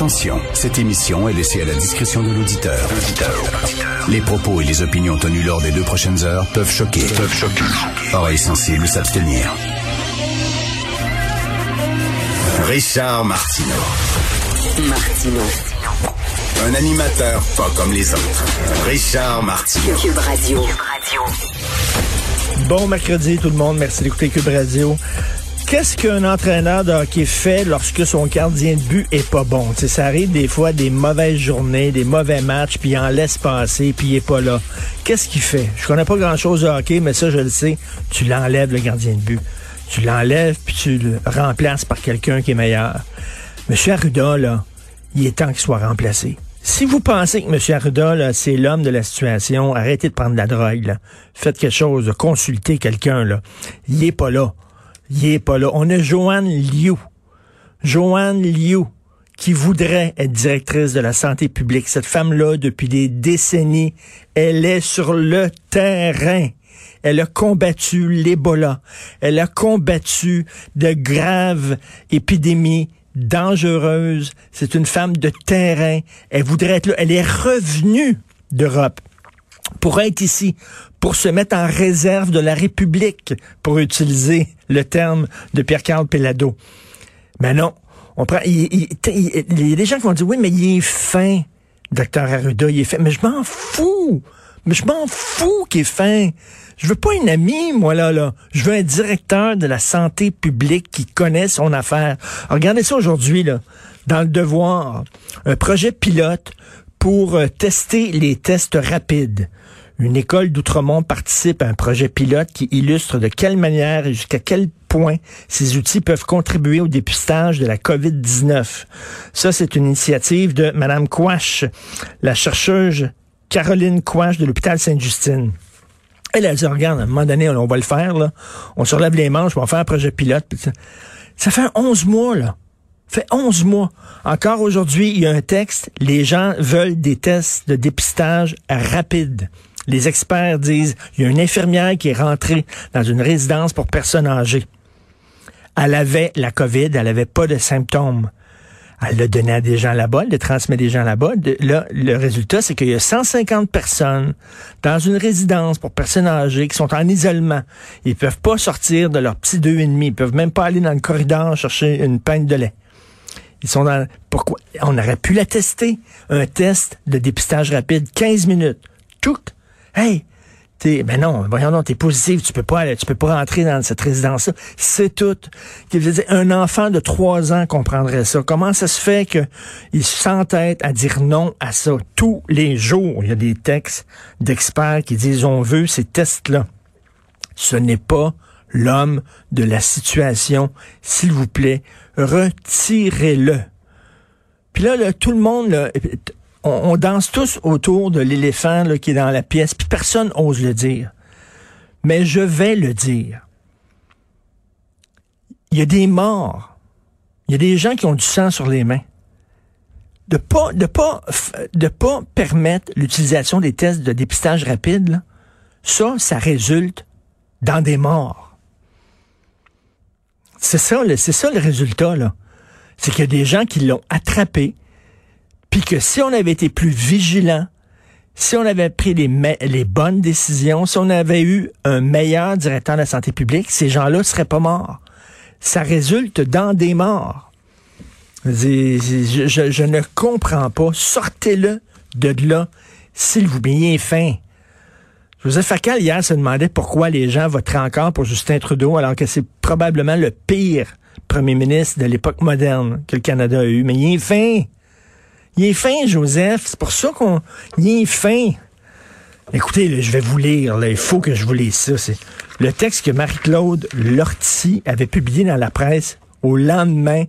Attention, cette émission est laissée à la discrétion de l'auditeur. Les propos et les opinions tenues lors des deux prochaines heures peuvent choquer. Peuvent choquer. Oreilles sensibles s'abstenir. Richard Martineau. Martino. Un animateur pas comme les autres. Richard Martineau. Cube Radio. Bon mercredi tout le monde, merci d'écouter Cube Radio. Qu'est-ce qu'un entraîneur de hockey fait lorsque son gardien de but est pas bon? T'sais, ça arrive des fois des mauvaises journées, des mauvais matchs, puis il en laisse passer, puis il est pas là. Qu'est-ce qu'il fait? Je connais pas grand-chose de hockey, mais ça, je le sais. Tu l'enlèves, le gardien de but. Tu l'enlèves, puis tu le remplaces par quelqu'un qui est meilleur. Monsieur Arruda, là, il est temps qu'il soit remplacé. Si vous pensez que M. Arruda, c'est l'homme de la situation, arrêtez de prendre de la drogue. Là. Faites quelque chose, consultez quelqu'un. Là. Il est pas là. Il est pas là. On a Joanne Liu. Joanne Liu qui voudrait être directrice de la santé publique. Cette femme-là, depuis des décennies, elle est sur le terrain. Elle a combattu l'Ebola. Elle a combattu de graves épidémies dangereuses. C'est une femme de terrain. Elle voudrait être là. Elle est revenue d'Europe pour être ici, pour se mettre en réserve de la République, pour utiliser le terme de Pierre-Carl Pellado. Mais non, on prend. Il, y a des gens qui vont dire oui, mais il est fin, docteur Arruda, il est fin. Mais je m'en fous. Mais je m'en fous qu'il est fin. Je veux pas un ami, moi, là, là. Je veux un directeur de la santé publique qui connaît son affaire. Regardez ça aujourd'hui, là. Dans le devoir. Un projet pilote pour euh, tester les tests rapides. Une école d'Outremont participe à un projet pilote qui illustre de quelle manière et jusqu'à quel point ces outils peuvent contribuer au dépistage de la COVID-19. Ça, c'est une initiative de Madame Quash, la chercheuse Caroline Quash de l'hôpital Sainte-Justine. Elle a dit, regarde, à un moment donné, on va le faire, là. On se relève les manches, on va faire un projet pilote. Ça fait 11 mois, là. Ça fait 11 mois. Encore aujourd'hui, il y a un texte. Les gens veulent des tests de dépistage rapides. Les experts disent, il y a une infirmière qui est rentrée dans une résidence pour personnes âgées. Elle avait la COVID, elle avait pas de symptômes. Elle l'a donné à des gens là-bas, elle le transmet des gens là-bas. Le résultat, c'est qu'il y a 150 personnes dans une résidence pour personnes âgées qui sont en isolement. Ils peuvent pas sortir de leur petit deux et demi. Peuvent même pas aller dans le corridor chercher une pinte de lait. Ils sont dans. Pourquoi? On aurait pu la tester. Un test de dépistage rapide, 15 minutes. Tout. Hey! T'es, ben non, voyons donc, t'es positif, tu peux pas aller, tu peux pas rentrer dans cette résidence-là. C'est tout. Un enfant de trois ans comprendrait ça. Comment ça se fait qu'il s'entête à dire non à ça? Tous les jours? Il y a des textes d'experts qui disent, on veut ces tests-là. Ce n'est pas l'homme de la situation. S'il vous plaît, retirez-le. Puis là, là, tout le monde, là, on, danse tous autour de l'éléphant qui est dans la pièce, puis personne ose le dire. Mais je vais le dire. Il y a des morts. Il y a des gens qui ont du sang sur les mains. De pas, de pas, de pas permettre l'utilisation des tests de dépistage rapide, là, ça, ça résulte dans des morts. C'est ça, le- c'est ça le résultat, là. C'est qu'il y a des gens qui l'ont attrapé, puis que si on avait été plus vigilant, si on avait pris les, bonnes décisions, si on avait eu un meilleur directeur de la santé publique, ces gens-là seraient pas morts. Ça résulte dans des morts. Je, je- ne comprends pas. Sortez-le de là, s'il vous plaît. Fin. Joseph Facal, hier, se demandait pourquoi les gens voteraient encore pour Justin Trudeau, alors que c'est probablement le pire premier ministre de l'époque moderne que le Canada a eu. Mais il est fin. Il est fin, Joseph. C'est pour ça qu'on. Il est fin. Écoutez, là, je vais vous lire. là. Il faut que je vous lise ça. C'est le texte que Marie-Claude Lortie avait publié dans la presse au lendemain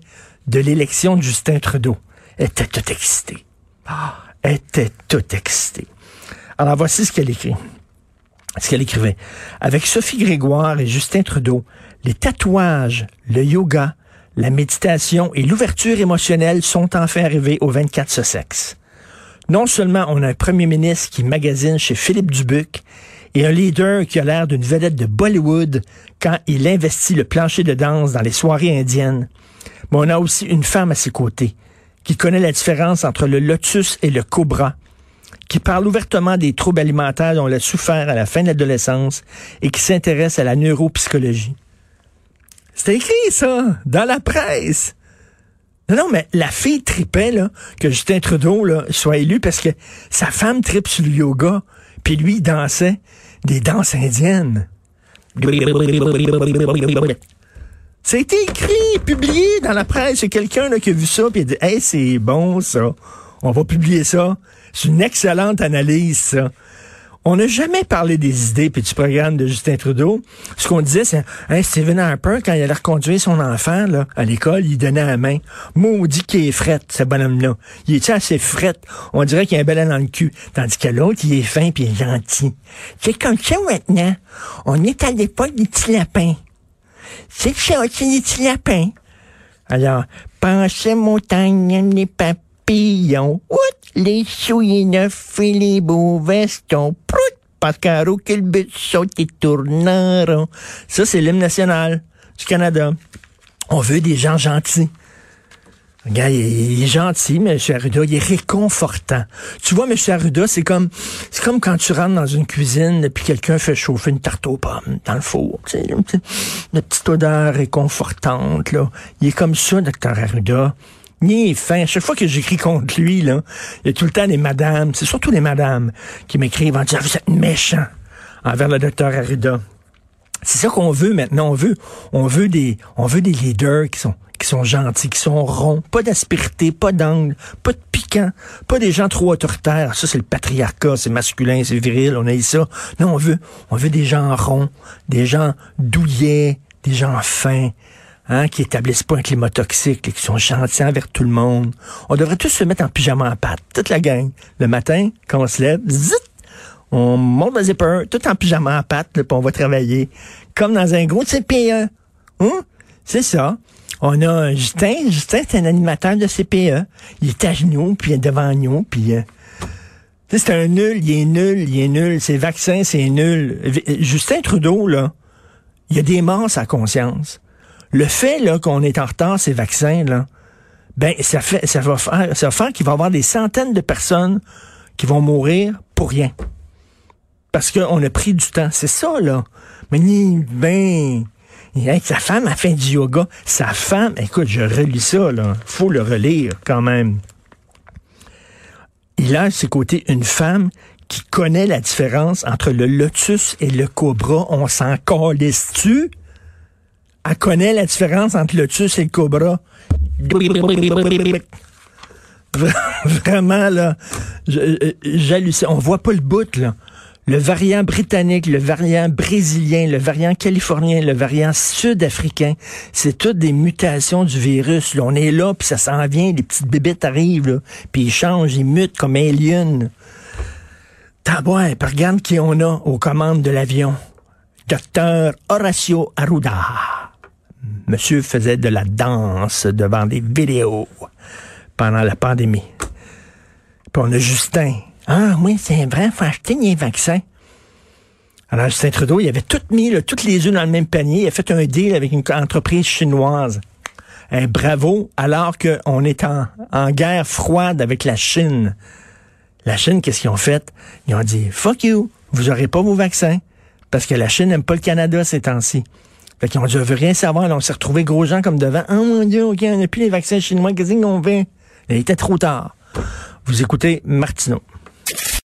de l'élection de Justin Trudeau. Elle était toute excitée. Ah, elle était toute excitée. Alors, voici ce qu'elle écrit ce qu'elle écrivait. Avec Sophie Grégoire et Justin Trudeau, les tatouages, le yoga, la méditation et l'ouverture émotionnelle sont enfin arrivés au 24 Sussex. Non seulement on a un premier ministre qui magasine chez Philippe Dubuc et un leader qui a l'air d'une vedette de Bollywood quand il investit le plancher de danse dans les soirées indiennes, mais on a aussi une femme à ses côtés qui connaît la différence entre le lotus et le cobra, qui parle ouvertement des troubles alimentaires dont elle a souffert à la fin de l'adolescence et qui s'intéresse à la neuropsychologie. C'était écrit, ça, dans la presse. Non, non, mais la fille tripait, là, que Justin Trudeau, là, soit élu parce que sa femme tripe sur le yoga, puis lui, il dansait des danses indiennes. Ça a été écrit, publié dans la presse. Quelqu'un qui a vu ça puis a dit Hey, c'est bon ça. On va publier ça. C'est une excellente analyse, ça. On n'a jamais parlé des idées puis du programme de Justin Trudeau. Ce qu'on disait, c'est hein, Stephen Harper, quand il allait reconduire son enfant là, à l'école, il donnait la main. Maudit qu'il est fret, ce bonhomme-là. Il est assez fret. On dirait qu'il a un bel dans le cul. Tandis que l'autre, il est fin puis il est gentil. C'est comme ça maintenant. On est à l'époque des petits lapins. C'est ça, c'est des petits lapins. Alors, pensez montagne, les papillons. Ouh! Les souliers neufs et les beaux vestons. Prout! Pascaro, quel but sont et tourneront. Ça, c'est l'hymne national du Canada. On veut des gens gentils. Regarde, il est gentil, M. Arruda, il est réconfortant. Tu vois, M. Arruda, c'est comme c'est comme quand tu rentres dans une cuisine puis quelqu'un fait chauffer une tarte aux pommes dans le four. Tu sais, une petite odeur réconfortante, là. Il est comme ça, Dr. Arruda. Ni fin. Chaque fois que j'écris contre lui, là, il y a tout le temps les madames, c'est surtout les madames qui m'écrivent en disant Vous êtes méchant envers le docteur Arruda. C'est ça qu'on veut maintenant. On veut, on veut des, on veut des leaders qui sont, qui sont gentils, qui sont ronds, pas d'aspérité, pas d'angle, pas de piquant, pas des gens trop autoritaires. Ça, c'est le patriarcat, c'est masculin, c'est viril, on a eu ça. Non, on veut, on veut des gens ronds, des gens douillets, des gens fins, hein, qui établissent pas un climat toxique, qui sont gentils envers tout le monde. On devrait tous se mettre en pyjama en pâte, toute la gang. Le matin, quand on se lève, zit, on monte le zipper, tout en pyjama en pâte, puis on va travailler. Comme dans un gros CPE. Hein? C'est ça. On a Justin. Justin, c'est un animateur de CPE. Il est à genoux, puis il est devant nous, puis... Euh, c'est un nul, il est nul, il est nul. Ces vaccins, c'est nul. Justin Trudeau, là, il a des morts à conscience. Le fait là qu'on est en retard ces vaccins là, ben ça fait ça va faire ça va faire qu'il va y avoir des centaines de personnes qui vont mourir pour rien. Parce qu'on a pris du temps, c'est ça là. Mais ben sa femme a fait du yoga. Sa femme, écoute, je relis ça, là. Faut le relire quand même. Il a à ses côtés une femme qui connaît la différence entre le lotus et le cobra. On s'en calisse-tu? Elle connaît la différence entre le lotus et le cobra. Vraiment, là, j'hallucine. On voit pas le bout, là. Le variant britannique, le variant brésilien, le variant californien, le variant sud-africain, c'est toutes des mutations du virus. On est là, puis ça s'en vient, les petites bébêtes arrivent, puis ils changent, ils mutent comme aliens. Tabouin, regarde qui on a aux commandes de l'avion. Docteur Horacio Arruda. Monsieur faisait de la danse devant des vidéos pendant la pandémie. Puis on a Justin. Ah oui, c'est vrai, faut acheter des vaccins. Alors Justin Trudeau, il avait tout mis, toutes les œufs dans le même panier. Il a fait un deal avec une entreprise chinoise. Un bravo, alors qu'on est en, en guerre froide avec la Chine. La Chine, qu'est-ce qu'ils ont fait? Ils ont dit, fuck you, vous aurez pas vos vaccins. Parce que la Chine n'aime pas le Canada ces temps-ci. Fait qu'ils ont dit, on veut rien savoir. Là, on s'est retrouvé gros gens comme devant. Oh mon Dieu, OK, on n'a plus les vaccins chinois. Qu'est-ce qu'on fait? Il était trop tard. Vous écoutez Martineau.